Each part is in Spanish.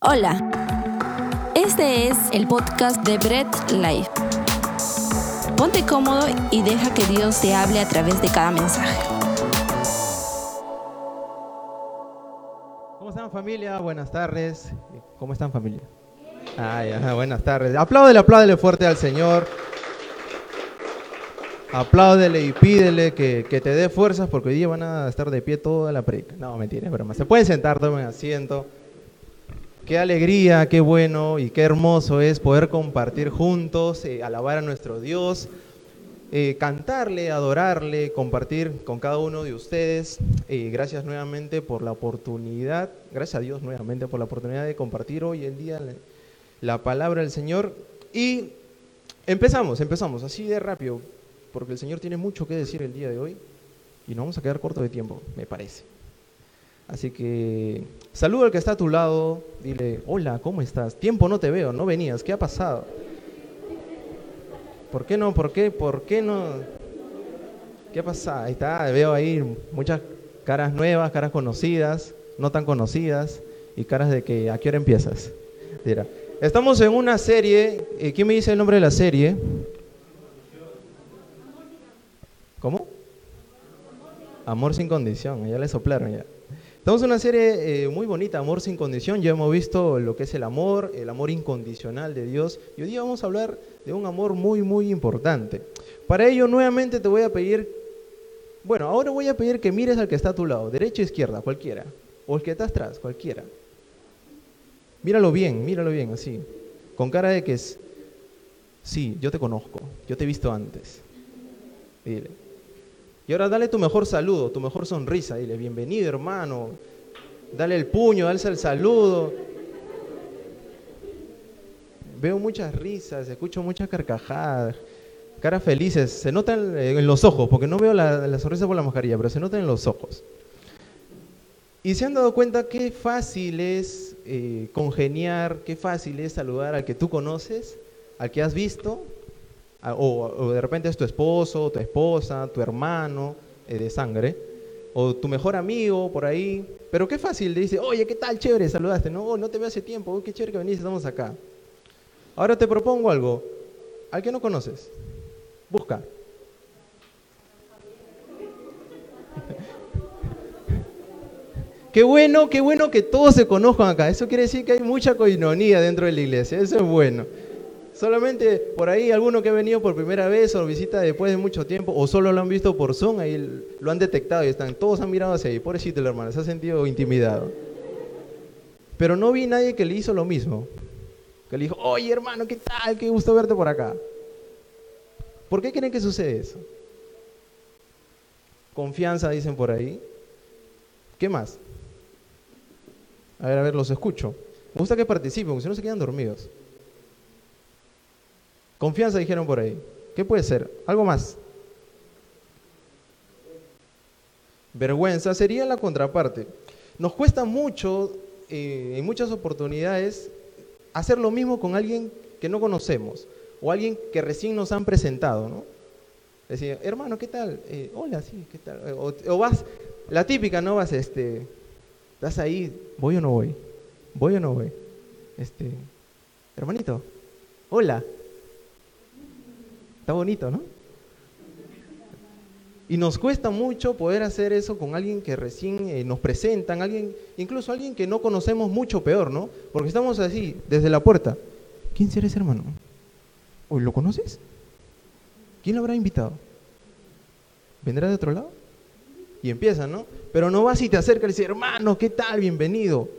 Hola, este es el podcast de Bread Life. Ponte cómodo y deja que Dios te hable a través de cada mensaje. ¿Cómo están familia? Buenas tardes. ¿Cómo están familia? Ya, buenas tardes. Apláudele, apláudele fuerte al Señor. Apláudele y pídele que, que te dé fuerzas porque hoy día van a estar de pie toda la predica. No, mentira, es broma. Se pueden sentar, tomen asiento. Qué alegría, qué bueno y qué hermoso es poder compartir juntos, eh, alabar a nuestro Dios, eh, cantarle, adorarle, compartir con cada uno de ustedes. Eh, gracias nuevamente por la oportunidad, gracias a Dios nuevamente por la oportunidad de compartir hoy el día la, la palabra del Señor. Y empezamos, empezamos así de rápido, porque el Señor tiene mucho que decir el día de hoy y no vamos a quedar corto de tiempo, me parece. Así que saluda al que está a tu lado, dile, hola, ¿cómo estás? Tiempo no te veo, no venías, ¿qué ha pasado? ¿Por qué no? ¿Por qué? ¿Por qué no? ¿Qué pasa? Ahí está, veo ahí muchas caras nuevas, caras conocidas, no tan conocidas, y caras de que, ¿a qué hora empiezas? Mira, estamos en una serie, eh, ¿quién me dice el nombre de la serie? ¿Cómo? Amor sin condición, ya le soplaron ya. Estamos en una serie eh, muy bonita, Amor sin condición. Ya hemos visto lo que es el amor, el amor incondicional de Dios. Y hoy día vamos a hablar de un amor muy, muy importante. Para ello, nuevamente te voy a pedir, bueno, ahora voy a pedir que mires al que está a tu lado, derecha o izquierda, cualquiera. O el que está atrás, cualquiera. Míralo bien, míralo bien, así. Con cara de que es, sí, yo te conozco, yo te he visto antes. Dile. Y ahora dale tu mejor saludo, tu mejor sonrisa. Dile, bienvenido hermano. Dale el puño, dale el saludo. Veo muchas risas, escucho muchas carcajadas, caras felices. Se notan en los ojos, porque no veo la, la sonrisa por la mascarilla, pero se notan en los ojos. Y se han dado cuenta qué fácil es eh, congeniar, qué fácil es saludar al que tú conoces, al que has visto, o, o, de repente es tu esposo, tu esposa, tu hermano eh, de sangre, o tu mejor amigo por ahí. Pero qué fácil, le dice, oye, ¿qué tal? Chévere, saludaste. No, no te veo hace tiempo, oh, qué chévere que venís, estamos acá. Ahora te propongo algo. Al que no conoces, busca. Qué bueno, qué bueno que todos se conozcan acá. Eso quiere decir que hay mucha coinonía dentro de la iglesia. Eso es bueno. Solamente por ahí alguno que ha venido por primera vez o visita después de mucho tiempo o solo lo han visto por Zoom, ahí lo han detectado y están, todos han mirado hacia ahí. Pobrecito el hermano, se ha sentido intimidado. Pero no vi nadie que le hizo lo mismo. Que le dijo, oye hermano, ¿qué tal? Qué gusto verte por acá. ¿Por qué creen que sucede eso? Confianza, dicen por ahí. ¿Qué más? A ver, a ver, los escucho. Me gusta que participen, porque si no se quedan dormidos. Confianza dijeron por ahí. ¿Qué puede ser? Algo más. Vergüenza sería la contraparte. Nos cuesta mucho, eh, en muchas oportunidades, hacer lo mismo con alguien que no conocemos o alguien que recién nos han presentado, ¿no? Decir, hermano, ¿qué tal? Eh, hola, sí, ¿qué tal? O, o, vas, la típica, ¿no? Vas, este, estás ahí, ¿voy o no voy? ¿Voy o no voy? Este, hermanito, hola, Está bonito, ¿no? Y nos cuesta mucho poder hacer eso con alguien que recién eh, nos presentan, alguien, incluso alguien que no conocemos mucho peor, ¿no? Porque estamos así, desde la puerta. ¿Quién será ese hermano? ¿O lo conoces? ¿Quién lo habrá invitado? ¿Vendrá de otro lado? Y empieza, ¿no? Pero no vas y te acercas y dices, hermano, ¿qué tal? Bienvenido.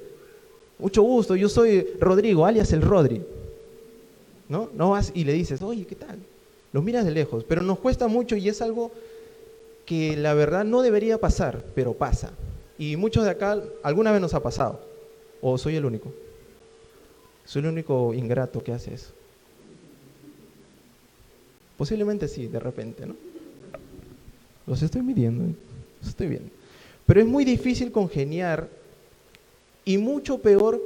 Mucho gusto, yo soy Rodrigo, alias el Rodri. ¿No? No vas y le dices, oye, ¿qué tal? Los miras de lejos, pero nos cuesta mucho y es algo que la verdad no debería pasar, pero pasa. Y muchos de acá alguna vez nos ha pasado. ¿O soy el único? Soy el único ingrato que hace eso. Posiblemente sí, de repente, ¿no? Los estoy midiendo, los estoy viendo. Pero es muy difícil congeniar y mucho peor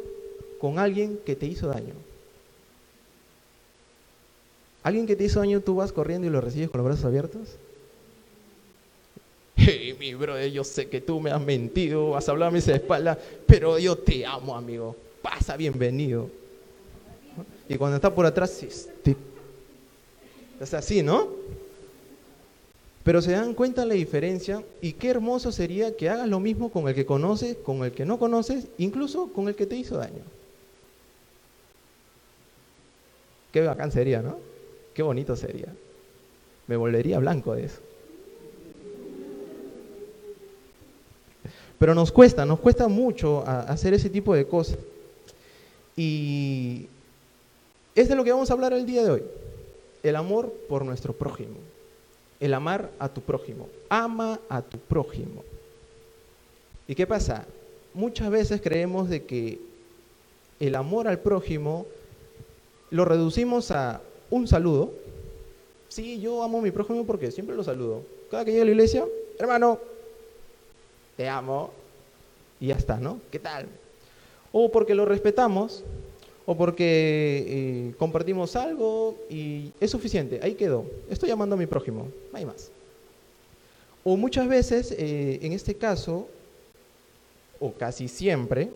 con alguien que te hizo daño. ¿Alguien que te hizo daño tú vas corriendo y lo recibes con los brazos abiertos? Hey, mi brother, yo sé que tú me has mentido, has hablado a mis espaldas, pero yo te amo, amigo. pasa, bienvenido. Y cuando está por atrás, este, es así, ¿no? Pero se dan cuenta la diferencia y qué hermoso sería que hagas lo mismo con el que conoces, con el que no conoces, incluso con el que te hizo daño. Qué bacán sería, ¿no? Qué bonito sería. Me volvería blanco de eso. Pero nos cuesta, nos cuesta mucho hacer ese tipo de cosas. Y es de lo que vamos a hablar el día de hoy. El amor por nuestro prójimo el amar a tu prójimo. Ama a tu prójimo. ¿Y qué pasa? Muchas veces creemos de que el amor al prójimo lo reducimos a un saludo. Sí, yo amo a mi prójimo porque siempre lo saludo. Cada que llegue a la iglesia, hermano, te amo. Y ya está, ¿no? ¿Qué tal? O porque lo respetamos, o porque eh, compartimos algo y es suficiente, ahí quedó. Estoy llamando a mi prójimo, no hay más. O muchas veces, eh, en este caso, o casi siempre,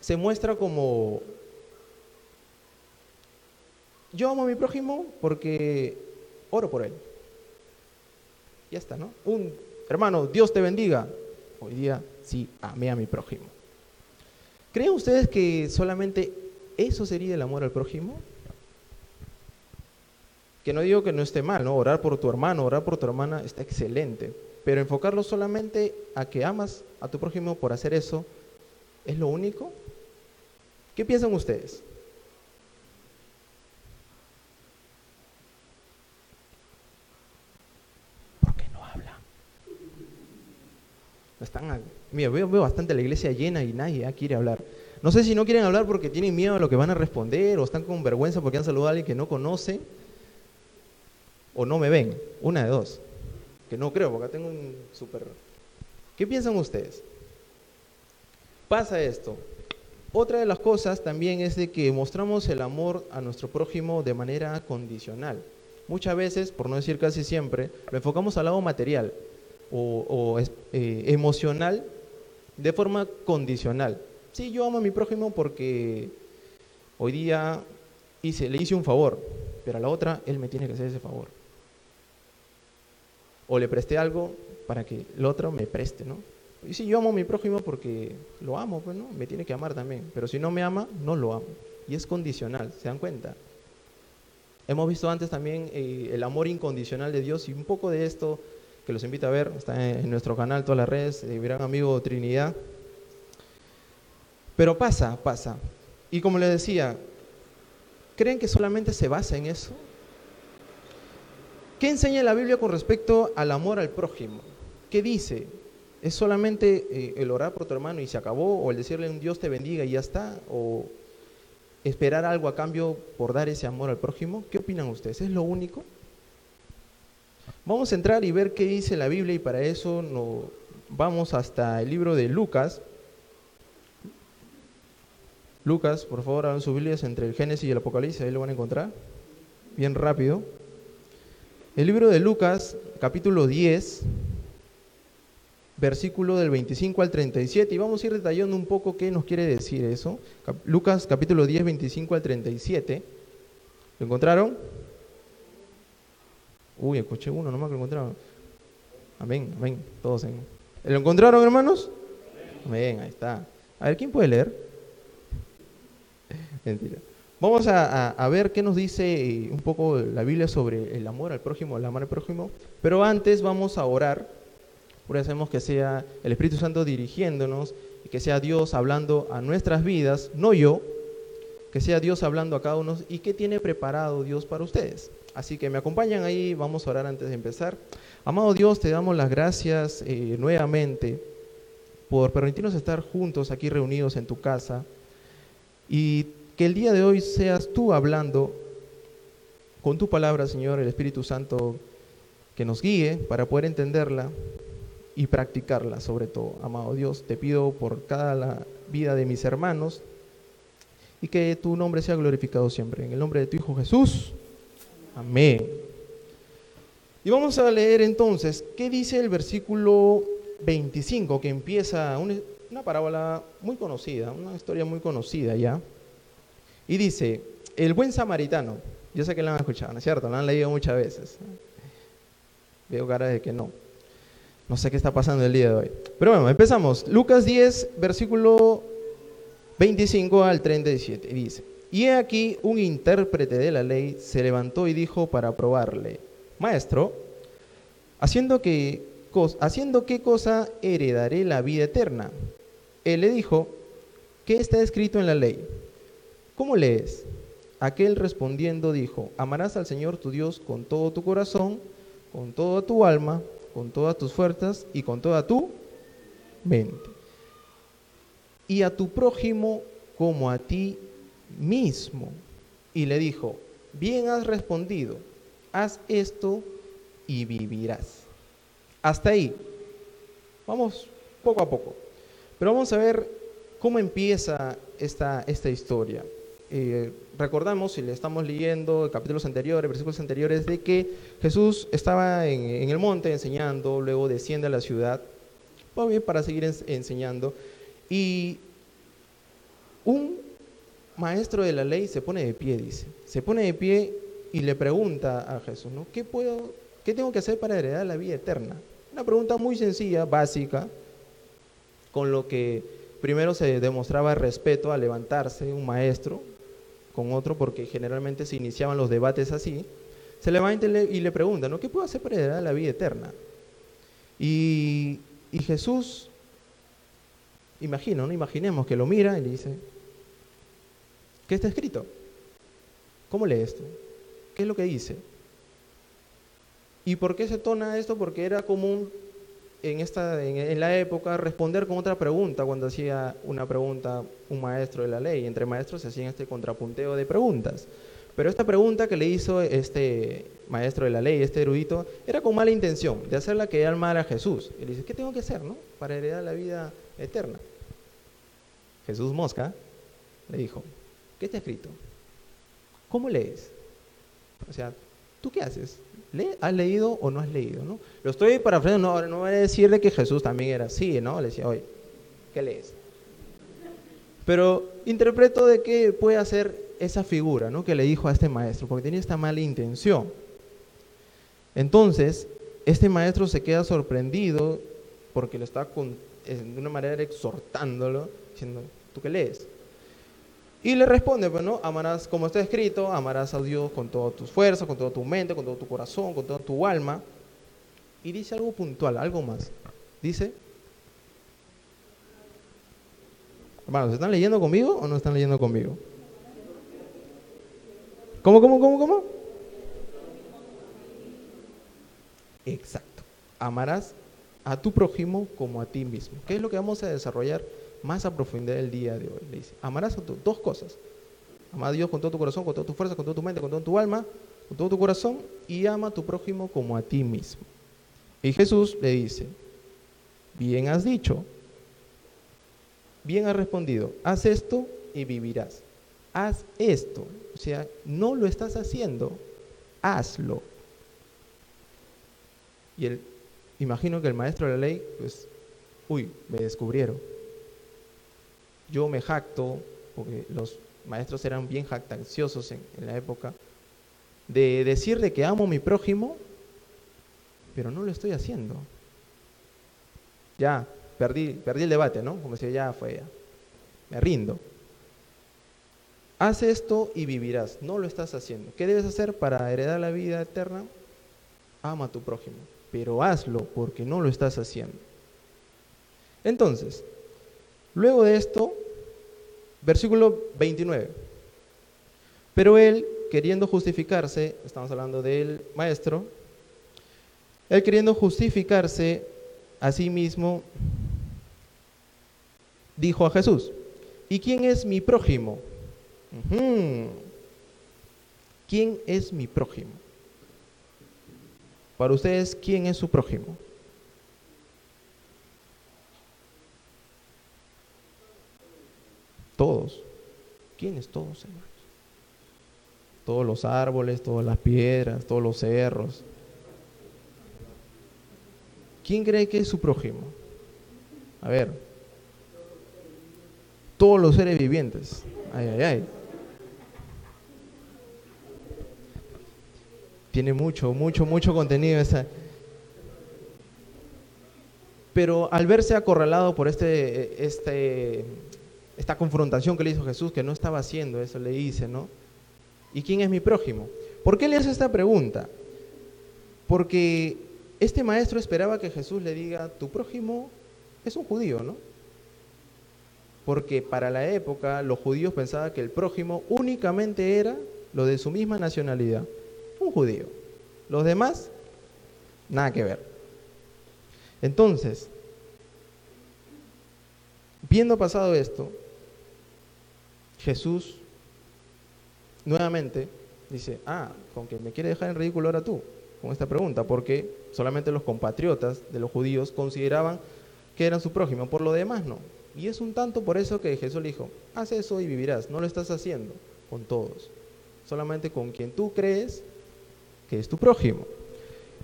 se muestra como, yo amo a mi prójimo porque oro por él. Ya está, ¿no? Un hermano, Dios te bendiga. Hoy día sí amé a mi prójimo. ¿Creen ustedes que solamente eso sería el amor al prójimo? Que no digo que no esté mal, ¿no? Orar por tu hermano, orar por tu hermana está excelente, pero enfocarlo solamente a que amas a tu prójimo por hacer eso, ¿es lo único? ¿Qué piensan ustedes? ¿Por qué no habla? Están veo, bastante la iglesia llena y nadie quiere hablar. No sé si no quieren hablar porque tienen miedo a lo que van a responder o están con vergüenza porque han saludado a alguien que no conoce o no me ven. Una de dos. Que no creo porque tengo un súper... ¿Qué piensan ustedes? Pasa esto. Otra de las cosas también es de que mostramos el amor a nuestro prójimo de manera condicional. Muchas veces, por no decir casi siempre, lo enfocamos al lado material o, eh, emocional de forma condicional. Sí, yo amo a mi prójimo porque hoy día le hice un favor, pero a la otra él me tiene que hacer ese favor. O le presté algo para que el otro me preste, ¿no? Y sí, yo amo a mi prójimo porque lo amo, pues, ¿no? Me tiene que amar también. Pero si no me ama, no lo amo. Y es condicional, ¿se dan cuenta? Hemos visto antes también eh, el amor incondicional de Dios y un poco de esto que los invito a ver, está en nuestro canal, todas las redes, mi gran amigo Trinidad. Pero pasa, pasa. Y como les decía, ¿creen que solamente se basa en eso? ¿Qué enseña la Biblia con respecto al amor al prójimo? ¿Qué dice? ¿Es solamente eh, el orar por tu hermano y se acabó? ¿O el decirle un Dios te bendiga y ya está? ¿O esperar algo a cambio por dar ese amor al prójimo? ¿Qué opinan ustedes? ¿Es lo único? Vamos a entrar y ver qué dice la Biblia y para eso nos vamos hasta el libro de Lucas. Lucas, por favor, hagan sus Biblias entre el Génesis y el Apocalipsis, ahí lo van a encontrar. Bien rápido. El libro de Lucas, capítulo 10, versículo del 25 al 37, y vamos a ir detallando un poco qué nos quiere decir eso. Lucas, capítulo 10, 25 al 37. ¿Lo encontraron? Uy, escuché uno nomás que lo encontraron. Amén, amén, todos en. ¿Lo encontraron, hermanos? Amén, ahí está. A ver, ¿quién puede leer? Vamos a, ver qué nos dice eh, un poco la Biblia sobre el amor al prójimo, el amor al prójimo. Pero antes vamos a orar. Por eso hacemos que sea el Espíritu Santo dirigiéndonos y que sea Dios hablando a nuestras vidas, no yo, que sea Dios hablando a cada uno y qué tiene preparado Dios para ustedes. Así que me acompañan ahí, vamos a orar antes de empezar. Amado Dios, te damos las gracias eh, nuevamente por permitirnos estar juntos aquí reunidos en tu casa y que el día de hoy seas tú hablando con tu palabra, Señor, el Espíritu Santo que nos guíe para poder entenderla y practicarla sobre todo. Amado Dios, te pido por cada la vida de mis hermanos y que tu nombre sea glorificado siempre. En el nombre de tu Hijo Jesús. Amén. Y vamos a leer entonces, ¿qué dice el versículo 25 que empieza una parábola muy conocida, una historia muy conocida ya. Y dice, el buen samaritano, yo sé que la han escuchado, ¿no es cierto? La han leído muchas veces. Veo cara de que no. No sé qué está pasando el día de hoy. Pero bueno, empezamos. Lucas 10, versículo 25 al 37. Dice, y he aquí un intérprete de la ley se levantó y dijo para probarle, Maestro, haciendo, que, haciendo qué cosa heredaré la vida eterna. Él le dijo, ¿qué está escrito en la ley? ¿Cómo lees? Aquel respondiendo dijo, amarás al Señor tu Dios con todo tu corazón, con toda tu alma, con todas tus fuerzas y con toda tu mente. Y a tu prójimo como a ti mismo. Y le dijo, bien has respondido, haz esto y vivirás. Hasta ahí. Vamos poco a poco. Pero vamos a ver cómo empieza esta, esta historia. Eh, recordamos, si le estamos leyendo capítulos anteriores, versículos anteriores, de que Jesús estaba en, el monte enseñando, luego desciende a la ciudad, para seguir enseñando, y un maestro de la ley se pone de pie, dice, se pone de pie y le pregunta a Jesús, ¿no? ¿Qué, puedo, ¿qué tengo que hacer para heredar la vida eterna? Una pregunta muy sencilla, básica, con lo que primero se demostraba respeto al levantarse un maestro con otro, porque generalmente se iniciaban los debates así, se levanta y le, pregunta, ¿no? ¿qué puedo hacer para heredar la vida eterna? Y, y Jesús, imagino, ¿no? Imaginemos que lo mira y le dice, ¿qué está escrito? ¿Cómo lee esto? ¿Qué es lo que dice? ¿Y por qué se tona esto? Porque era común en, esta, en, la época responder con otra pregunta cuando hacía una pregunta un maestro de la ley. Entre maestros se hacían este contrapunteo de preguntas. Pero esta pregunta que le hizo este maestro de la ley, este erudito, era con mala intención, de hacerla que mal a Jesús. Le dice, ¿qué tengo que hacer no? para heredar la vida eterna? Jesús Mosca le dijo, ¿qué está escrito? ¿Cómo lees? O sea, ¿tú qué haces? ¿Has leído o no has leído? Lo estoy parafraseando, no, no voy a decirle que Jesús también era así, ¿no? Le decía, oye, ¿qué lees? Pero interpreto de qué puede hacer esa figura, ¿no? Que le dijo a este maestro, porque tenía esta mala intención. Entonces, este maestro se queda sorprendido porque lo está de una manera exhortándolo, diciendo, ¿tú qué lees? Y le responde, bueno, pues, amarás, como está escrito, amarás a Dios con todas tus fuerzas, con toda tu mente, con todo tu corazón, con toda tu alma. Y dice algo puntual, algo más. Dice, hermanos, ¿están leyendo conmigo o no están leyendo conmigo? ¿Cómo, cómo, cómo, cómo? Exacto. Amarás a tu prójimo como a ti mismo. ¿Qué es lo que vamos a desarrollar? Más a profundidad el día de hoy. Le dice, amarás a dos cosas. Ama a Dios con todo tu corazón, con toda tu fuerza, con toda tu mente, con toda tu alma, con todo tu corazón y ama a tu prójimo como a ti mismo. Y Jesús le dice, bien has dicho, bien has respondido, haz esto y vivirás. Haz esto. O sea, no lo estás haciendo, hazlo. Y el, imagino que el maestro de la ley, pues, uy, me descubrieron yo me jacto, porque los maestros eran bien jactanciosos en, la época, de decir de que amo a mi prójimo, pero no lo estoy haciendo. Ya, perdí, perdí el debate, ¿no? Como si ya fue, ya. me rindo. Haz esto y vivirás, no lo estás haciendo. ¿Qué debes hacer para heredar la vida eterna? Ama a tu prójimo, pero hazlo porque no lo estás haciendo. Entonces, Luego de esto, versículo 29. Pero él, queriendo justificarse, estamos hablando del maestro, él queriendo justificarse a sí mismo, dijo a Jesús, ¿y quién es mi prójimo? ¿Quién es mi prójimo? Para ustedes, ¿quién es su prójimo? Todos. ¿Quiénes todos, hermanos? Todos los árboles, todas las piedras, todos los cerros. ¿Quién cree que es su prójimo? A ver. todos los seres vivientes. Ay, ay, ay. Tiene mucho, mucho, mucho contenido esa. Pero al verse acorralado por este, este, esta confrontación que le hizo Jesús, que no estaba haciendo eso, le dice, ¿no? ¿Y quién es mi prójimo? ¿Por qué le hace esta pregunta? Porque este maestro esperaba que Jesús le diga, tu prójimo es un judío, ¿no? Porque para la época los judíos pensaban que el prójimo únicamente era lo de su misma nacionalidad, un judío. Los demás, nada que ver. Entonces, viendo pasado esto, Jesús nuevamente dice, ah, con que me quiere dejar en ridículo ahora tú, con esta pregunta, porque solamente los compatriotas de los judíos consideraban que eran su prójimo, por lo demás no. Y es un tanto por eso que Jesús le dijo, haz eso y vivirás, no lo estás haciendo con todos, solamente con quien tú crees que es tu prójimo.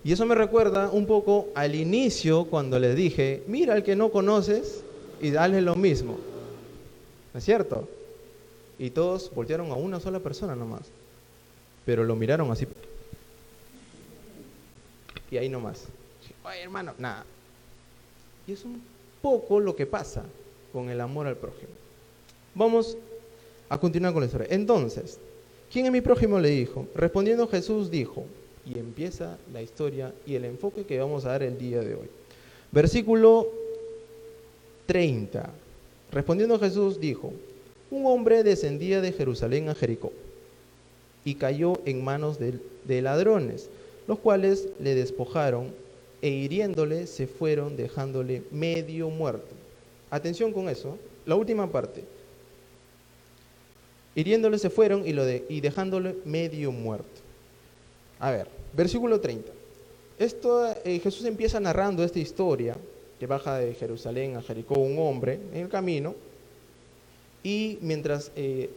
Y eso me recuerda un poco al inicio cuando le dije, mira al que no conoces y dale lo mismo. ¿No es cierto? Y todos voltearon a una sola persona nomás. Pero lo miraron así. Y ahí nomás. Oye, hermano, nada. Y es un poco lo que pasa con el amor al prójimo. Vamos a continuar con la historia. Entonces, ¿quién es mi prójimo? Le dijo. Respondiendo Jesús dijo, y empieza la historia y el enfoque que vamos a dar el día de hoy. Versículo 30. Respondiendo Jesús dijo, un hombre descendía de Jerusalén a Jericó y cayó en manos de, de ladrones, los cuales le despojaron e hiriéndole se fueron dejándole medio muerto. Atención con eso, la última parte. Hiriéndole se fueron y, lo de, y dejándole medio muerto. A ver, versículo 30. Esto, eh, Jesús empieza narrando esta historia que baja de Jerusalén a Jericó un hombre en el camino y mientras eh,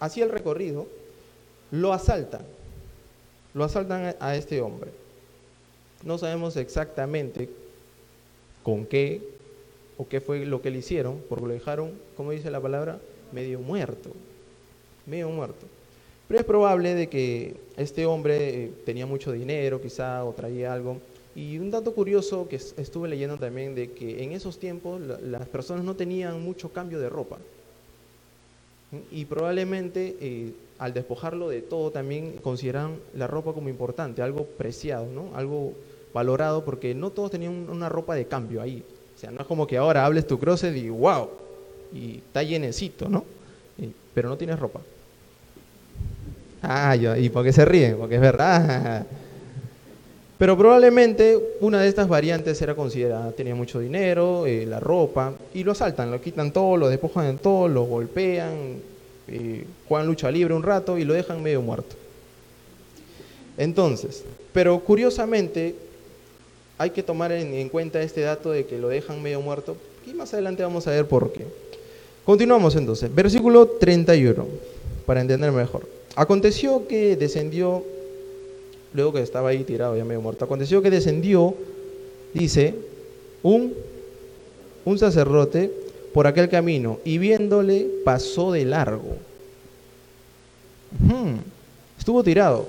hacía el recorrido, lo asaltan, lo asaltan a este hombre. No sabemos exactamente con qué o qué fue lo que le hicieron, porque lo dejaron, como dice la palabra, medio muerto, medio muerto. Pero es probable de que este hombre eh, tenía mucho dinero, quizá, o traía algo. Y un dato curioso que estuve leyendo también de que en esos tiempos las personas no tenían mucho cambio de ropa. Y probablemente eh, al despojarlo de todo también consideran la ropa como importante, algo preciado, ¿no? Algo valorado porque no todos tenían una ropa de cambio ahí. O sea, no es como que ahora hables tu closet y wow, y está llenecito, ¿no? pero no tienes ropa. Ah, ¿y por qué se ríen? Porque es verdad. Pero probablemente una de estas variantes era considerada, tenía mucho dinero, eh, la ropa, y lo asaltan, lo quitan todo, lo despojan en todo, lo golpean, eh, juegan lucha libre un rato y lo dejan medio muerto. Entonces, pero curiosamente hay que tomar en, en cuenta este dato de que lo dejan medio muerto, y más adelante vamos a ver por qué. Continuamos entonces, versículo 31, para entender mejor. Aconteció que descendió, luego que estaba ahí tirado ya medio muerto, aconteció que descendió, dice, un, un sacerdote por aquel camino y viéndole pasó de largo. Estuvo tirado.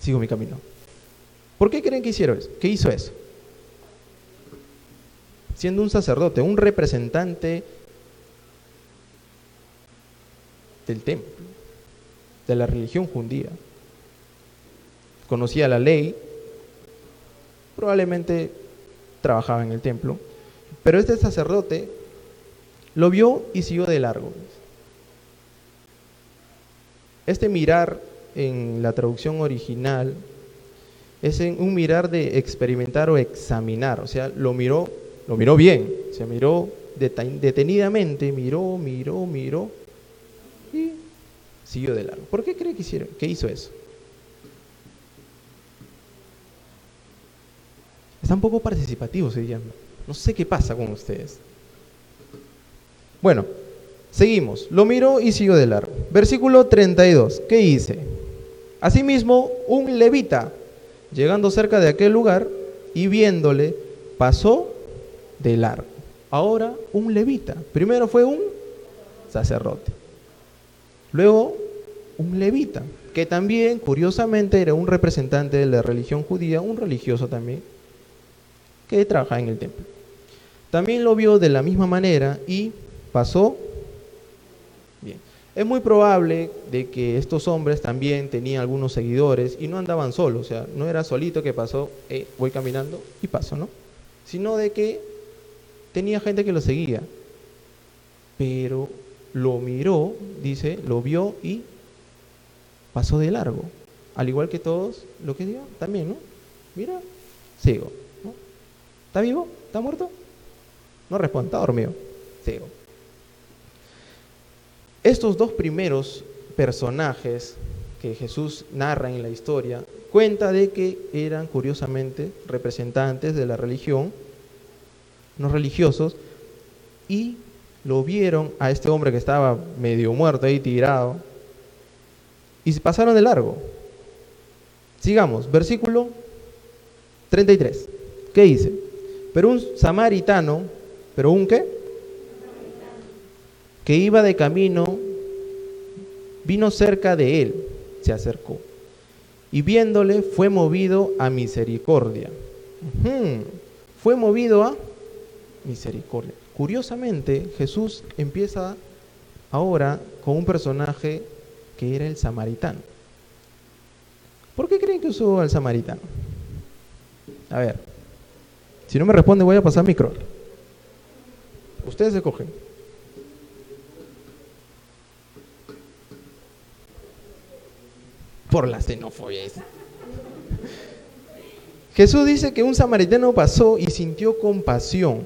Sigo mi camino. ¿Por qué creen que hicieron eso? ¿Qué hizo eso? Siendo un sacerdote, un representante del templo, de la religión judía. Conocía la ley, probablemente trabajaba en el templo, pero este sacerdote lo vio y siguió de largo. Este mirar en la traducción original es un mirar de experimentar o examinar, o sea, lo miró, lo miró bien, se miró detenidamente, miró, miró, miró siguió de largo. ¿Por qué cree que, hicieron, que hizo eso? Está un poco participativo, se llama. No sé qué pasa con ustedes. Bueno, seguimos. Lo miró y siguió de largo. Versículo 32. ¿Qué dice? Asimismo, un levita, llegando cerca de aquel lugar y viéndole, pasó de largo. ahora un levita. Primero fue un sacerdote. Luego un levita, que también, curiosamente, era un representante de la religión judía, un religioso también, que trabajaba en el templo. También lo vio de la misma manera y pasó bien. Es muy probable de que estos hombres también tenían algunos seguidores y no andaban solos, o sea, no era solito que pasó, eh, voy caminando y paso, ¿no? Sino de que tenía gente que lo seguía, pero lo miró, dice, lo vio y pasó de largo. Al igual que todos, lo que dio también, ¿no? Mira, sigo. ¿Está vivo? ¿Está muerto? No responde, está dormido. Sigo. Estos dos primeros personajes que Jesús narra en la historia cuenta de que eran curiosamente representantes de la religión, no religiosos, y lo vieron a este hombre que estaba medio muerto ahí tirado, y se pasaron de largo. Sigamos, versículo 33. ¿Qué dice? Pero un samaritano, pero un qué? Que iba de camino, vino cerca de él, se acercó. Y viéndole fue movido a misericordia. Fue movido a misericordia. Curiosamente, Jesús empieza ahora con un personaje que era el samaritano. ¿Por qué creen que usó al samaritano? A ver, si no me responde voy a pasar micro. Ustedes se cogen. Por la xenofobia. Jesús dice que un samaritano pasó y sintió compasión.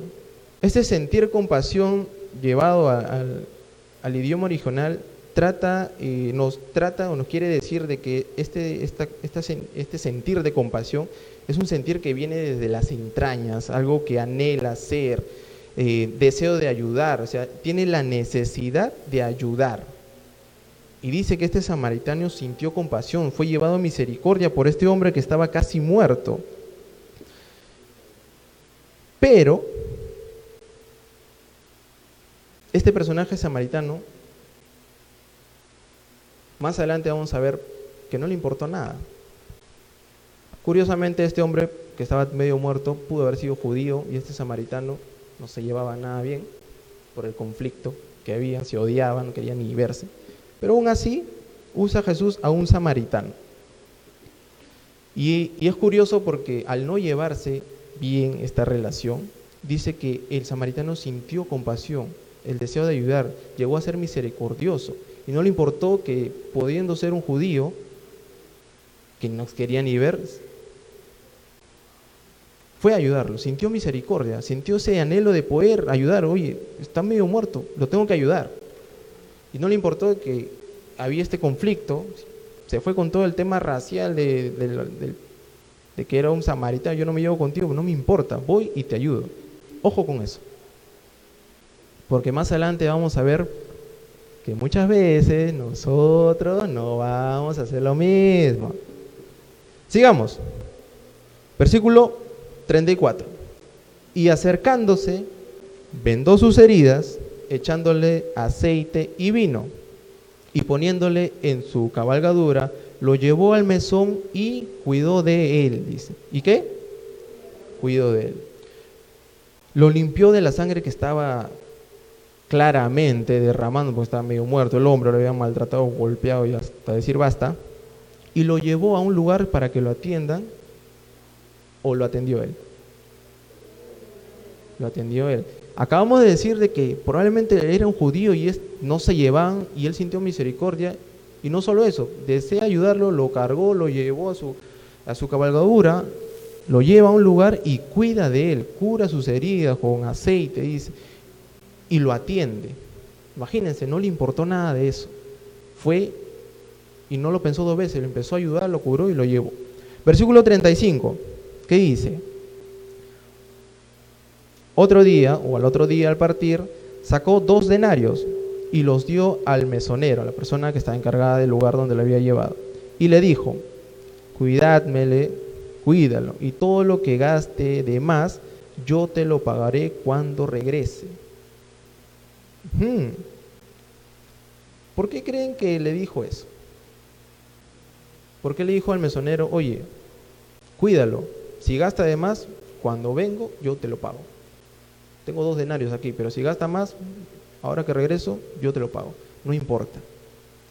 Este sentir compasión llevado al idioma original trata, eh, nos trata o nos quiere decir de que este, esta, este sentir de compasión es un sentir que viene desde las entrañas, algo que anhela ser, eh, deseo de ayudar, o sea, tiene la necesidad de ayudar. Y dice que este samaritano sintió compasión, fue llevado a misericordia por este hombre que estaba casi muerto. Pero este personaje samaritano más adelante vamos a ver que no le importó nada. Curiosamente, este hombre que estaba medio muerto pudo haber sido judío y este samaritano no se llevaba nada bien por el conflicto que había, se odiaban, no querían ni verse. Pero aún así, usa Jesús a un samaritano. Y, y, es curioso porque al no llevarse bien esta relación, dice que el samaritano sintió compasión, el deseo de ayudar, llegó a ser misericordioso y no le importó que, pudiendo ser un judío, que no quería ni ver, fue a ayudarlo, sintió misericordia, sintió ese anhelo de poder ayudar. Oye, está medio muerto, lo tengo que ayudar. Y no le importó que había este conflicto, se fue con todo el tema racial de, de que era un samaritano, yo no me llevo contigo, no me importa, voy y te ayudo. Ojo con eso. Porque más adelante vamos a ver que muchas veces nosotros no vamos a hacer lo mismo. Sigamos. Versículo 34. Y acercándose, vendó sus heridas, echándole aceite y vino, y poniéndole en su cabalgadura, lo llevó al mesón y cuidó de él, dice. ¿Y qué? Cuidó de él. Lo limpió de la sangre que estaba claramente derramando, porque estaba medio muerto el hombre, lo habían maltratado, golpeado y hasta decir basta, y lo llevó a un lugar para que lo atiendan, o lo atendió él. Lo atendió él. Acabamos de decir de que probablemente era un judío y no se llevaban y él sintió misericordia. Y no solo eso, desea ayudarlo, lo cargó, lo llevó a su, a su cabalgadura, lo lleva a un lugar y cuida de él, cura sus heridas con aceite, dice y lo atiende. Imagínense, no le importó nada de eso. Fue y no lo pensó dos veces, le empezó a ayudar, lo curó y lo llevó. Versículo 35, ¿qué dice? Otro día, o al otro día al partir, sacó dos denarios y los dio al mesonero, a la persona que estaba encargada del lugar donde lo había llevado. Y le dijo, cuidádmele, cuídalo, y todo lo que gaste de más, yo te lo pagaré cuando regrese. Hmm. ¿Por qué creen que le dijo eso? ¿Por qué le dijo al mesonero, oye, cuídalo, si gasta de más, cuando vengo yo te lo pago? Tengo dos denarios aquí, pero si gasta más, ahora que regreso, yo te lo pago. No importa.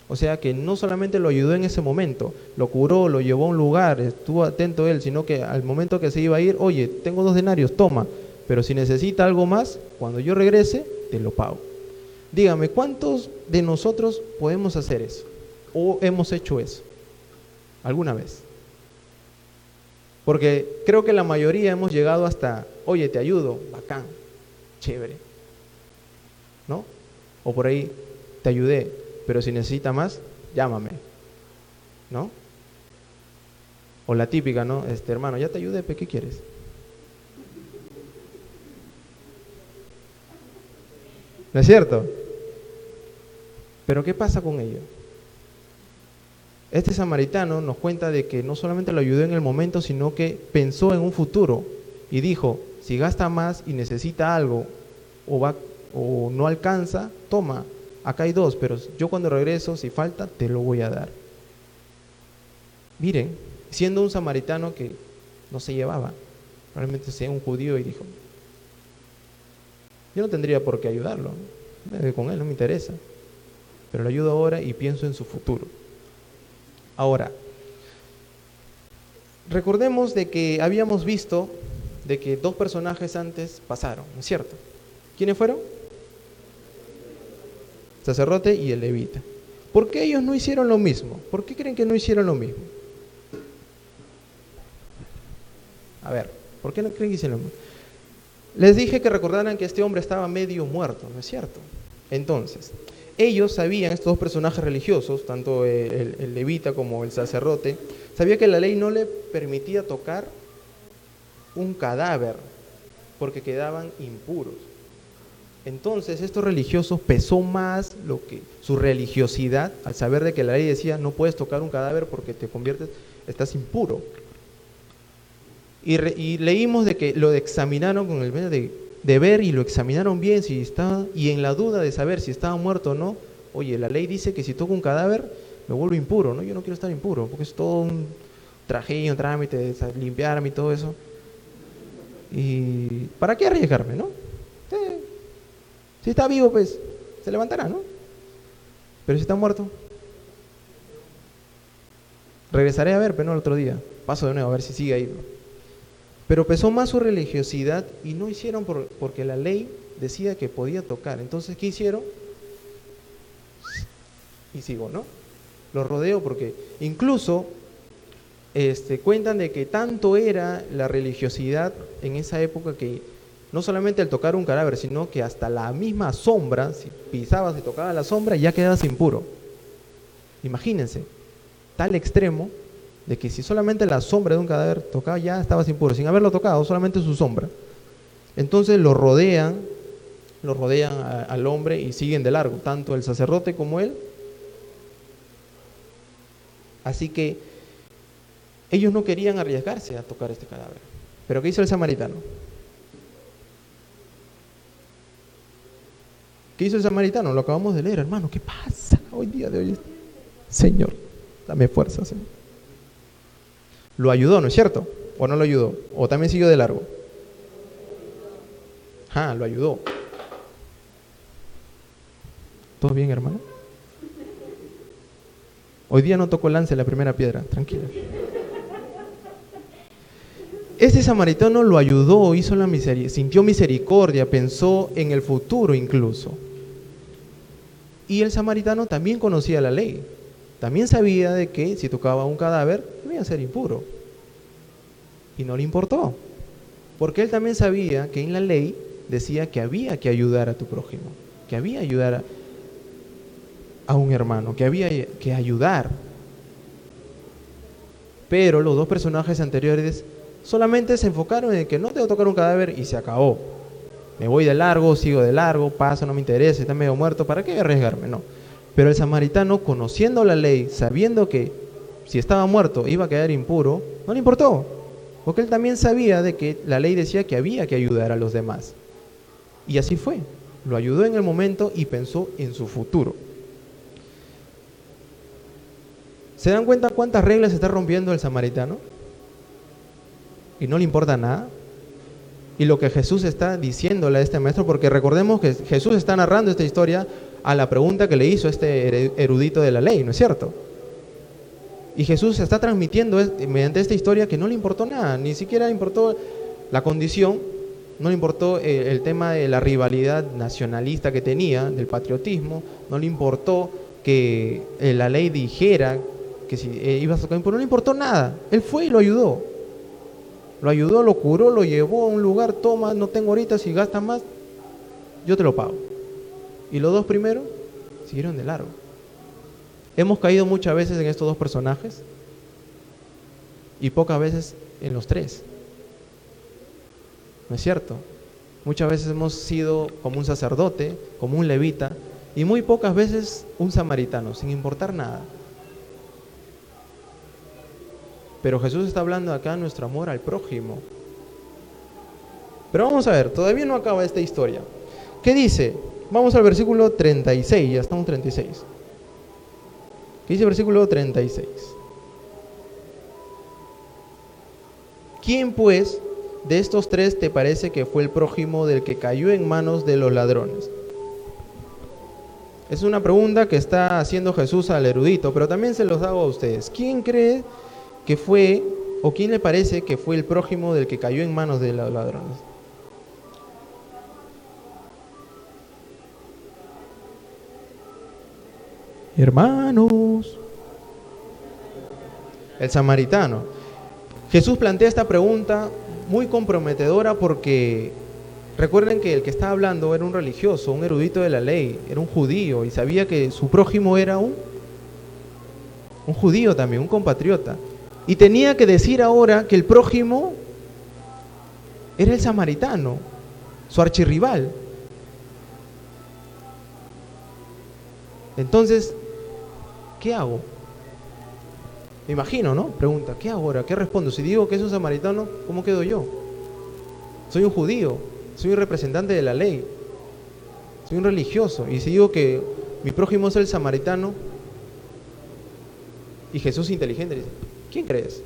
O sea que no solamente lo ayudó en ese momento, lo curó, lo llevó a un lugar, estuvo atento él, sino que al momento que se iba a ir, oye, tengo dos denarios, toma, pero si necesita algo más, cuando yo regrese, te lo pago. Dígame, ¿cuántos de nosotros podemos hacer eso? ¿O hemos hecho eso? ¿Alguna vez? Porque creo que la mayoría hemos llegado hasta, oye, te ayudo, bacán, chévere. ¿No? O por ahí, te ayudé, pero si necesita más, llámame. ¿No? O la típica, ¿no? Este hermano, ya te ayudé, ¿qué quieres? ¿No es cierto? Pero ¿qué pasa con ello? Este samaritano nos cuenta de que no solamente lo ayudó en el momento, sino que pensó en un futuro y dijo, si gasta más y necesita algo o, va, o no alcanza, toma, acá hay dos, pero yo cuando regreso, si falta, te lo voy a dar. Miren, siendo un samaritano que no se llevaba, probablemente sea un judío y dijo, yo no tendría por qué ayudarlo, con él no me interesa, pero lo ayudo ahora y pienso en su futuro. Ahora, recordemos de que habíamos visto de que dos personajes antes pasaron, ¿no es cierto? ¿Quiénes fueron? sacerdote y el levita. ¿Por qué ellos no hicieron lo mismo? ¿Por qué creen que no hicieron lo mismo? A ver, ¿por qué no creen que hicieron lo mismo? Les dije que recordaran que este hombre estaba medio muerto, ¿no es cierto? Entonces, ellos sabían, estos dos personajes religiosos, tanto el, levita como el sacerdote, sabía que la ley no le permitía tocar un cadáver porque quedaban impuros. Entonces, estos religiosos pesó más lo que su religiosidad al saber de que la ley decía no puedes tocar un cadáver porque te conviertes, estás impuro. Y, leímos de que lo examinaron con el medio de, ver y lo examinaron bien si estaba, y en la duda de saber si estaba muerto o no, oye, la ley dice que si toco un cadáver me vuelvo impuro, ¿no? Yo no quiero estar impuro, porque es todo un traje, un trámite, de limpiarme y todo eso. ¿Y para qué arriesgarme, no? Si está vivo, pues se levantará, ¿no? Pero si está muerto, regresaré a ver, pero no el otro día. Paso de nuevo a ver si sigue ahí. Pero pesó más su religiosidad y no hicieron porque la ley decía que podía tocar. Entonces, ¿qué hicieron? Y sigo, ¿no? Los rodeo porque incluso este, cuentan de que tanto era la religiosidad en esa época que no solamente el tocar un cadáver, sino que hasta la misma sombra, si pisabas y tocabas la sombra, ya quedabas impuro. Imagínense, tal extremo de que si solamente la sombra de un cadáver tocaba, ya estabas impuro, sin haberlo tocado, solamente su sombra. Entonces lo rodean, lo rodean al hombre y siguen de largo, tanto el sacerdote como él. Así que ellos no querían arriesgarse a tocar este cadáver. Pero ¿qué hizo el samaritano? ¿Qué hizo el samaritano? Lo acabamos de leer, hermano. ¿Qué pasa hoy día de hoy? Señor, dame fuerza, Señor. Lo ayudó, ¿no es cierto? ¿O no lo ayudó? ¿O también siguió de largo? Ah, lo ayudó. ¿Todo bien, hermano? Hoy día no tocó lance la primera piedra, tranquila. Este samaritano lo ayudó, hizo la misericordia, sintió misericordia, pensó en el futuro incluso. Y el samaritano también conocía la ley. También sabía de que si tocaba un cadáver, iba a ser impuro. Y no le importó. Porque él también sabía que en la ley decía que había que ayudar a tu prójimo, que había que ayudar a, un hermano, que había que ayudar. Pero los dos personajes anteriores solamente se enfocaron en que no tengo que tocar un cadáver y se acabó me voy de largo, sigo de largo, paso, no me interesa, está medio muerto, ¿para qué arriesgarme? No. Pero el samaritano, conociendo la ley, sabiendo que si estaba muerto iba a quedar impuro, no le importó. Porque él también sabía de que la ley decía que había que ayudar a los demás. Y así fue. Lo ayudó en el momento y pensó en su futuro. ¿Se dan cuenta cuántas reglas está rompiendo el samaritano? Y no le importa nada. Y lo que Jesús está diciéndole a este maestro, porque recordemos que Jesús está narrando esta historia a la pregunta que le hizo este erudito de la ley, ¿no es cierto? Y Jesús está transmitiendo mediante esta historia que no le importó nada, ni siquiera le importó la condición, no le importó eh, el tema de la rivalidad nacionalista que tenía, del patriotismo, no le importó que eh, la ley dijera que si eh, iba a sacar, no le importó nada. Él fue y lo ayudó. Lo ayudó, lo curó, lo llevó a un lugar, toma, no tengo ahorita, si gastas más, yo te lo pago. Y los dos primeros siguieron de largo. Hemos caído muchas veces en estos dos personajes y pocas veces en los tres. ¿No es cierto? Muchas veces hemos sido como un sacerdote, como un levita, y muy pocas veces un samaritano, sin importar nada. Pero Jesús está hablando acá de nuestro amor al prójimo. Pero vamos a ver, todavía no acaba esta historia. ¿Qué dice? Vamos al versículo 36, ya estamos 36. ¿Qué dice el versículo 36? ¿Quién pues de estos tres te parece que fue el prójimo del que cayó en manos de los ladrones? Es una pregunta que está haciendo Jesús al erudito, pero también se los hago a ustedes. ¿Quién cree que fue, o quién le parece que fue el prójimo del que cayó en manos de los ladrones? Hermanos, el samaritano. Jesús plantea esta pregunta muy comprometedora porque recuerden que el que estaba hablando era un religioso, un erudito de la ley, era un judío y sabía que su prójimo era un, un judío también, un compatriota. Y tenía que decir ahora que el prójimo era el samaritano, su archirrival. Entonces, ¿qué hago? Me imagino, ¿no? Pregunta, ¿qué ahora? ¿Qué respondo? Si digo que es un samaritano, ¿cómo quedo yo? Soy un judío, soy un representante de la ley, soy un religioso. Y si digo que mi prójimo es el samaritano, y Jesús inteligente dice, ¿quién crees?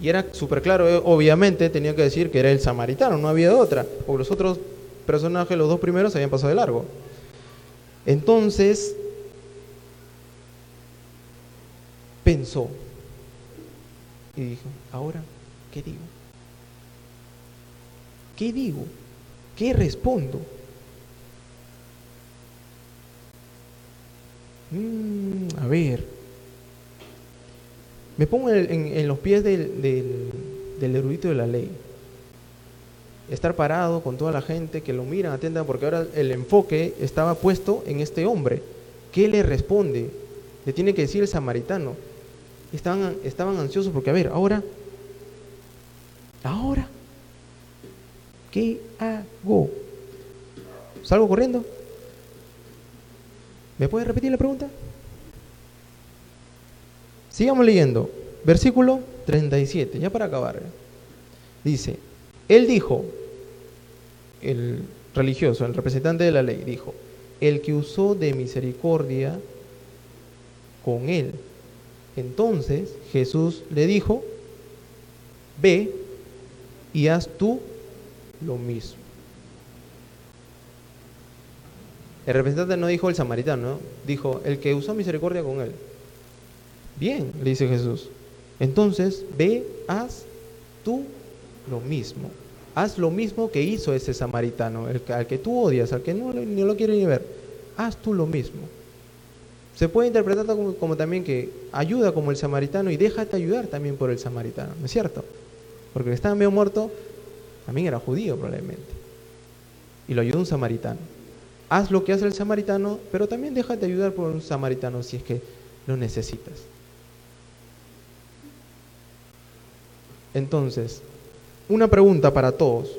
Y era súper claro, eh, obviamente tenía que decir que era el samaritano, no había otra, porque los otros personajes, los dos primeros, habían pasado de largo. Entonces, pensó y dijo, ahora, ¿qué digo? ¿Qué digo? ¿Qué respondo? Mm, a ver, me pongo en, los pies del, del, erudito de la ley. Estar parado con toda la gente que lo miran, atiendan, porque ahora el enfoque estaba puesto en este hombre. ¿Qué le responde? Le tiene que decir el samaritano. Estaban, estaban ansiosos porque, a ver, ahora, ahora, ¿qué hago? ¿Salgo corriendo? ¿Me puede repetir la pregunta? Sigamos leyendo. Versículo 37, ya para acabar. Dice, él dijo, el religioso, el representante de la ley, dijo, el que usó de misericordia con él. Entonces Jesús le dijo, ve y haz tú lo mismo. El representante no dijo el samaritano, dijo el que usó misericordia con él. Bien, le dice Jesús. Entonces, ve, haz tú lo mismo. Haz lo mismo que hizo ese samaritano, el, al que tú odias, al que no, no lo quiere ni ver. Haz tú lo mismo. Se puede interpretar como, también que ayuda como el samaritano y déjate ayudar también por el samaritano, ¿no es cierto? Porque el que estaba medio muerto también era judío probablemente. Y lo ayudó un samaritano. Haz lo que hace el samaritano, pero también déjate ayudar por un samaritano si es que lo necesitas. Entonces, una pregunta para todos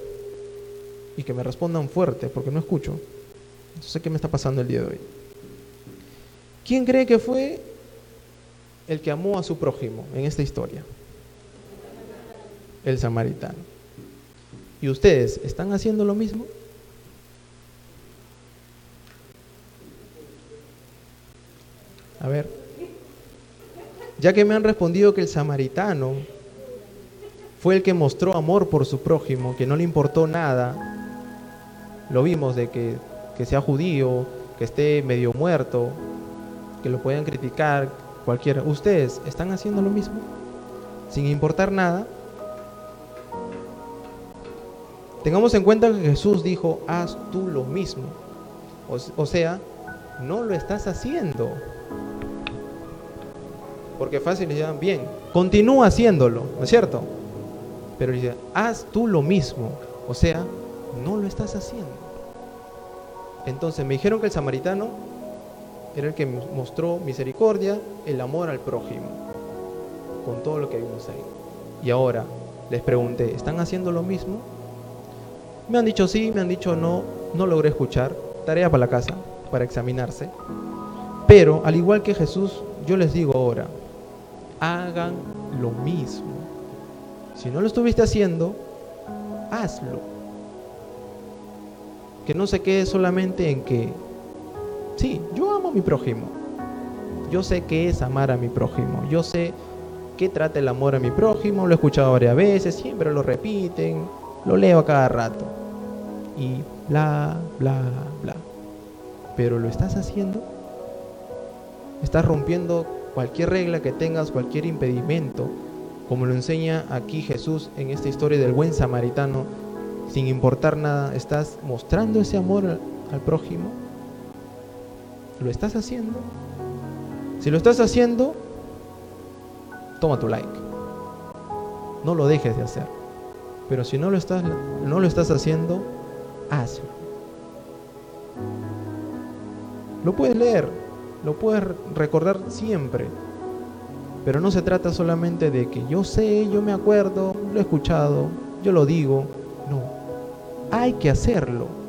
y que me respondan fuerte porque no escucho. No sé qué me está pasando el día de hoy. ¿Quién cree que fue el que amó a su prójimo en esta historia? el samaritano. ¿Y ustedes están haciendo lo mismo? A ver, ya que me han respondido que el samaritano fue el que mostró amor por su prójimo, que no le importó nada, lo vimos de que, que sea judío, que esté medio muerto, que lo puedan criticar, cualquiera. ¿Ustedes están haciendo lo mismo? Sin importar nada. Tengamos en cuenta que Jesús dijo, haz tú lo mismo. O, sea, no lo estás haciendo. Porque fácil le llaman, bien, continúa haciéndolo, ¿no es cierto? Pero dice, haz tú lo mismo. O sea, no lo estás haciendo. Entonces me dijeron que el samaritano era el que mostró misericordia, el amor al prójimo, con todo lo que vimos ahí. Y ahora les pregunté, ¿están haciendo lo mismo? Me han dicho sí, me han dicho no, no logré escuchar, tarea para la casa, para examinarse. Pero al igual que Jesús, yo les digo ahora, hagan lo mismo. Si no lo estuviste haciendo, hazlo. Que no se quede solamente en que Sí, yo mi prójimo. Yo sé qué es amar a mi prójimo. Yo sé qué trata el amor a mi prójimo. Lo he escuchado varias veces, siempre lo repiten. Lo leo a cada rato. Y bla, bla, bla. Pero lo estás haciendo. Estás rompiendo cualquier regla que tengas, cualquier impedimento, como lo enseña aquí Jesús en esta historia del buen samaritano, sin importar nada, estás mostrando ese amor al prójimo ¿Lo estás haciendo? Si lo estás haciendo, toma tu like. No lo dejes de hacer. Pero si no lo estás, no lo estás haciendo, hazlo. Lo puedes leer, lo puedes recordar siempre. Pero no se trata solamente de que yo sé, yo me acuerdo, lo he escuchado, yo lo digo. No, hay que hacerlo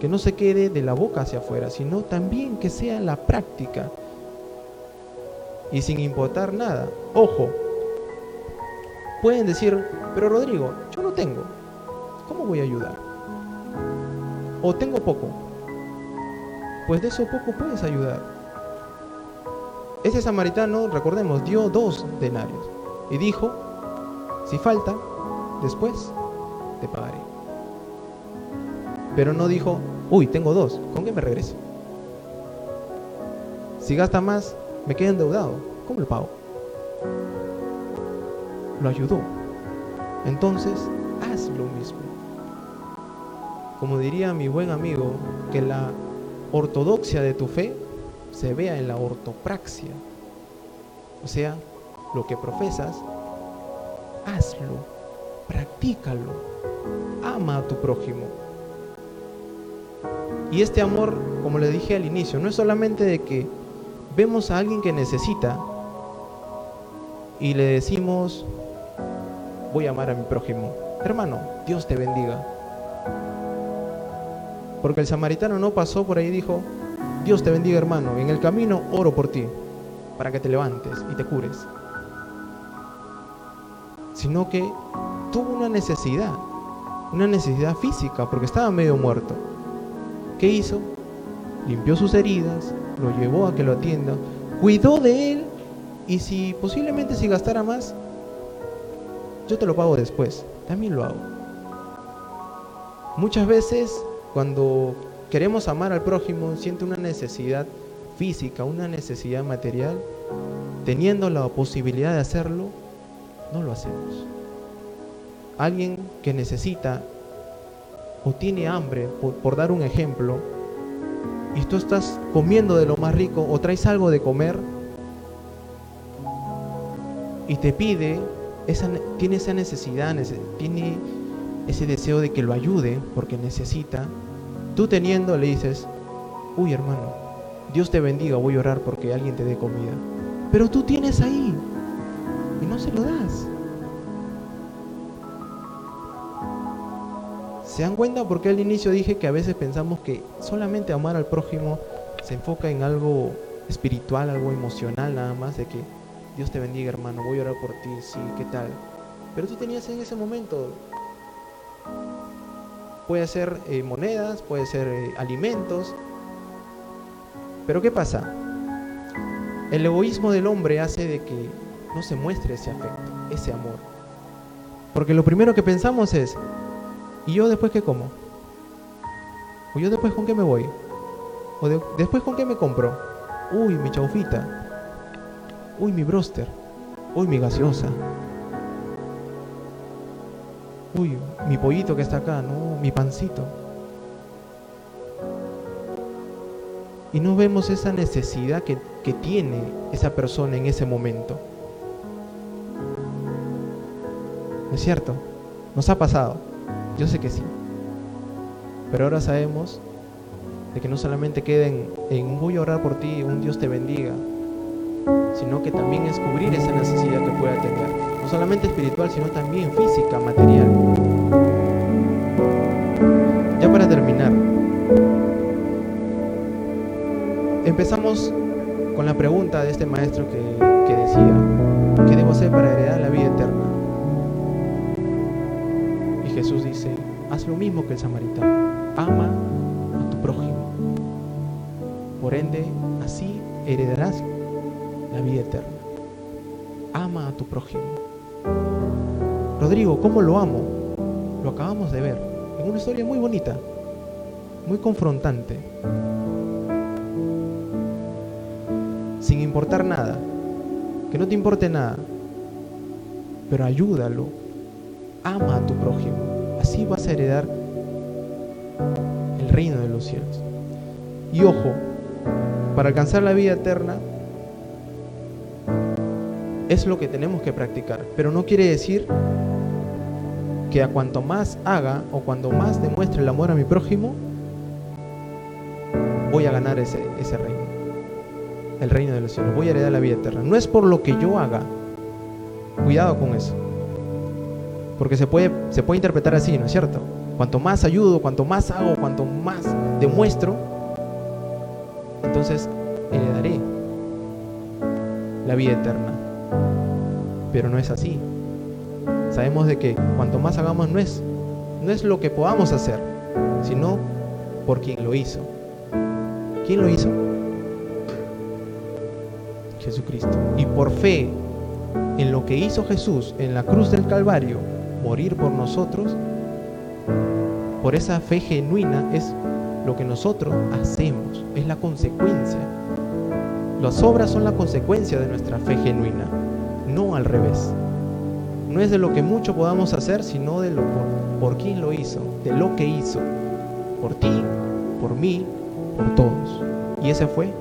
que no se quede de la boca hacia afuera, sino también que sea la práctica. Y sin importar nada. Ojo, pueden decir, pero Rodrigo, yo no tengo. ¿Cómo voy a ayudar? O tengo poco. Pues de eso poco puedes ayudar. Ese samaritano, recordemos, dio dos denarios y dijo, si falta, después te pagaré. Pero no dijo, uy, tengo dos, ¿con qué me regreso? Si gasta más, me quedo endeudado, ¿cómo lo pago? Lo ayudó. Entonces, haz lo mismo. Como diría mi buen amigo, que la ortodoxia de tu fe se vea en la ortopraxia. O sea, lo que profesas, hazlo, practícalo, ama a tu prójimo. Y este amor, como le dije al inicio, no es solamente de que vemos a alguien que necesita y le decimos, voy a amar a mi prójimo. Hermano, Dios te bendiga. Porque el samaritano no pasó por ahí y dijo, Dios te bendiga hermano, en el camino oro por ti, para que te levantes y te cures. Sino que tuvo una necesidad, una necesidad física, porque estaba medio muerto. ¿Qué hizo? Limpió sus heridas, lo llevó a que lo atienda, cuidó de él y si posiblemente si gastara más, yo te lo pago después, también lo hago. Muchas veces cuando queremos amar al prójimo siente una necesidad física, una necesidad material, teniendo la posibilidad de hacerlo, no lo hacemos. Alguien que necesita o tiene hambre, por, dar un ejemplo, y tú estás comiendo de lo más rico o traes algo de comer y te pide, esa, tiene esa necesidad, tiene ese deseo de que lo ayude porque necesita, tú teniendo le dices, uy hermano, Dios te bendiga, voy a orar porque alguien te dé comida. Pero tú tienes ahí y no se lo das. ¿Se dan cuenta? Porque al inicio dije que a veces pensamos que solamente amar al prójimo se enfoca en algo espiritual, algo emocional nada más, de que Dios te bendiga hermano, voy a orar por ti, sí, ¿qué tal? pero tú tenías en ese momento. Puede ser eh, monedas, puede ser eh, alimentos. Pero ¿qué pasa? El egoísmo del hombre hace de que no se muestre ese afecto, ese amor. Porque lo primero que pensamos es, ¿y yo después qué como? ¿O yo después con qué me voy? ¿O después con qué me compro? Uy, mi chaufita. Uy, mi broster. Uy, mi gaseosa. Uy, mi pollito que está acá, ¿no? Mi pancito. Y no vemos esa necesidad que, que tiene esa persona en ese momento. ¿No es cierto? Nos ha pasado. Yo sé que sí. Pero ahora sabemos de que no solamente queden en voy a orar por ti, un Dios te bendiga, sino que también es cubrir esa necesidad que pueda tener, no solamente espiritual, sino también física, material. Ya para terminar, empezamos con la pregunta de este maestro que, que decía, ¿qué debo hacer para heredar la vida eterna? Jesús dice, haz lo mismo que el samaritano, ama a tu prójimo. Por ende, así heredarás la vida eterna. Ama a tu prójimo. Rodrigo, ¿cómo lo amo? Lo acabamos de ver. Es una historia muy bonita, muy confrontante. Sin importar nada. Que no te importe nada. Pero ayúdalo. Ama a tu prójimo. Así vas a heredar el reino de los cielos. Y ojo, para alcanzar la vida eterna es lo que tenemos que practicar, pero no quiere decir que a cuanto más haga o cuando más demuestre el amor a mi prójimo, voy a ganar ese, ese reino, el reino de los cielos, voy a heredar la vida eterna. No es por lo que yo haga, cuidado con eso, porque se puede, se puede interpretar así, ¿no es cierto? Cuanto más ayudo, cuanto más hago, cuanto más demuestro, entonces heredaré la vida eterna. Pero no es así. Sabemos de que cuanto más hagamos no es, no es lo que podamos hacer, sino por quien lo hizo. ¿Quién lo hizo? Jesucristo. Y por fe en lo que hizo Jesús en la cruz del Calvario, morir por nosotros, por esa fe genuina es lo que nosotros hacemos, es la consecuencia. Las obras son la consecuencia de nuestra fe genuina, no al revés. No es de lo que mucho podamos hacer, sino de lo por, por quién lo hizo, de lo que hizo, por ti, por mí, por todos. Y ese fue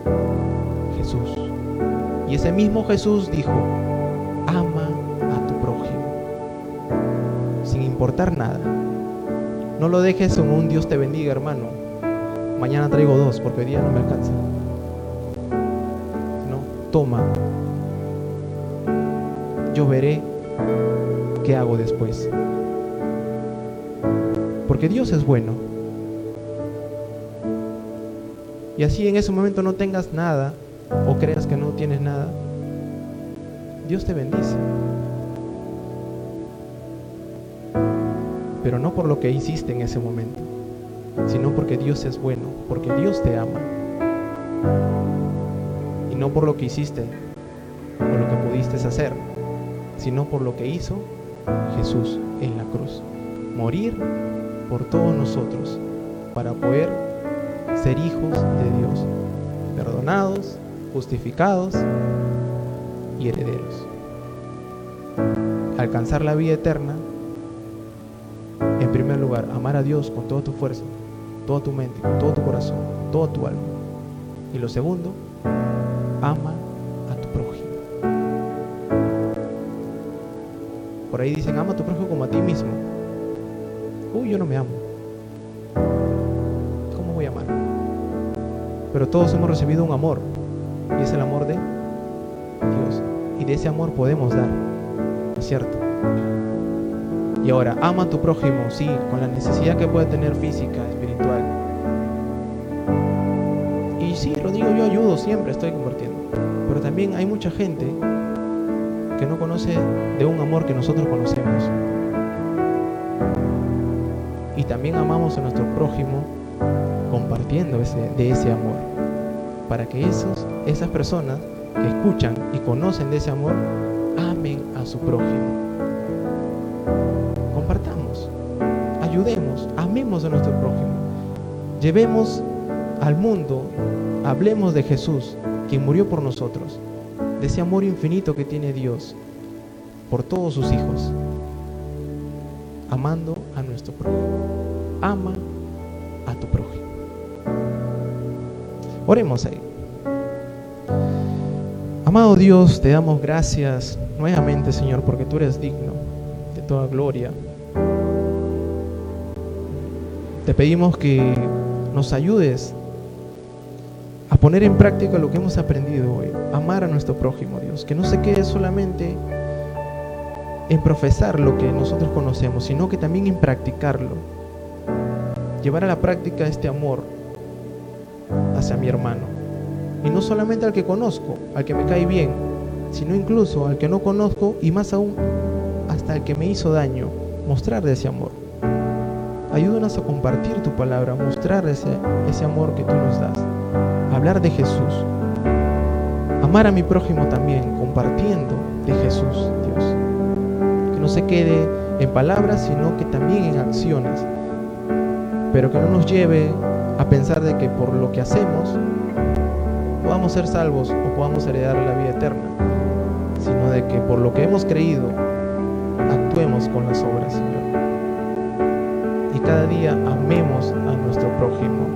Jesús. Y ese mismo Jesús dijo, importar nada. No lo dejes en un Dios te bendiga, hermano. Mañana traigo dos porque hoy día no me alcanza. No, toma. Yo veré qué hago después. Porque Dios es bueno. Y así en ese momento no tengas nada o creas que no tienes nada. Dios te bendice. Pero no por lo que hiciste en ese momento, sino porque Dios es bueno, porque Dios te ama. Y no por lo que hiciste o lo que pudiste hacer, sino por lo que hizo Jesús en la cruz. Morir por todos nosotros para poder ser hijos de Dios, perdonados, justificados y herederos. Alcanzar la vida eterna, primer lugar, amar a Dios con toda tu fuerza, toda tu mente, todo tu corazón, toda tu alma. Y lo segundo, ama a tu prójimo. Por ahí dicen, ama a tu prójimo como a ti mismo. Uy, yo no me amo. ¿Cómo voy a amar? Pero todos hemos recibido un amor. Y es el amor de Dios. Y de ese amor podemos dar. ¿No es cierto? Y ahora, ama a tu prójimo, sí, con la necesidad que puede tener física, espiritual. Y sí, Rodrigo, yo ayudo siempre, estoy compartiendo. Pero también hay mucha gente que no conoce de un amor que nosotros conocemos. Y también amamos a nuestro prójimo compartiendo ese, de ese amor. Para que esos, esas personas que escuchan y conocen de ese amor, amen a su prójimo. Amemos a nuestro prójimo. Llevemos al mundo, hablemos de Jesús, quien murió por nosotros, de ese amor infinito que tiene Dios por todos sus hijos, amando a nuestro prójimo. Ama a tu prójimo. Oremos ahí. Amado Dios, te damos gracias nuevamente, Señor, porque tú eres digno de toda gloria. Te pedimos que nos ayudes a poner en práctica lo que hemos aprendido hoy, amar a nuestro prójimo, Dios, que no se quede solamente en profesar lo que nosotros conocemos, sino que también en practicarlo. Llevar a la práctica este amor hacia mi hermano. Y no solamente al que conozco, al que me cae bien, sino incluso al que no conozco y más aún hasta el que me hizo daño, mostrar de ese amor. Ayúdanos a compartir tu palabra, mostrar ese, ese amor que tú nos das. Hablar de Jesús. Amar a mi prójimo también, compartiendo de Jesús, Dios. Que no se quede en palabras, sino que también en acciones. Pero que no nos lleve a pensar de que por lo que hacemos podamos ser salvos o podamos heredar la vida eterna, sino de que por lo que hemos creído actuemos con las obras, Señor cada día amemos a nuestro prójimo.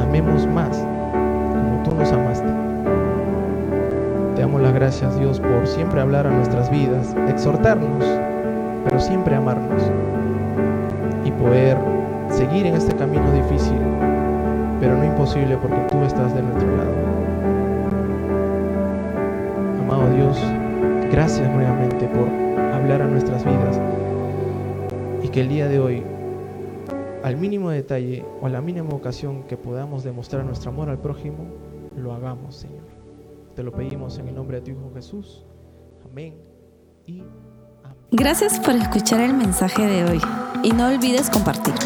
Amemos más como tú nos amaste. Te damos las gracias Dios por siempre hablar a nuestras vidas, exhortarnos, pero siempre amarnos y poder seguir en este camino difícil, pero no imposible porque tú estás de nuestro lado. Amado Dios, gracias nuevamente por hablar a nuestras vidas que el día de hoy, al mínimo detalle o a la mínima ocasión que podamos demostrar nuestro amor al prójimo, lo hagamos, Señor. Te lo pedimos en el nombre de tu Hijo Jesús. Amén y amén. Gracias por escuchar el mensaje de hoy y no olvides compartirlo.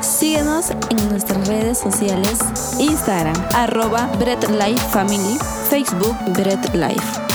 Síguenos en nuestras redes sociales, Instagram, arroba Bread Life Family, Facebook Bread Life.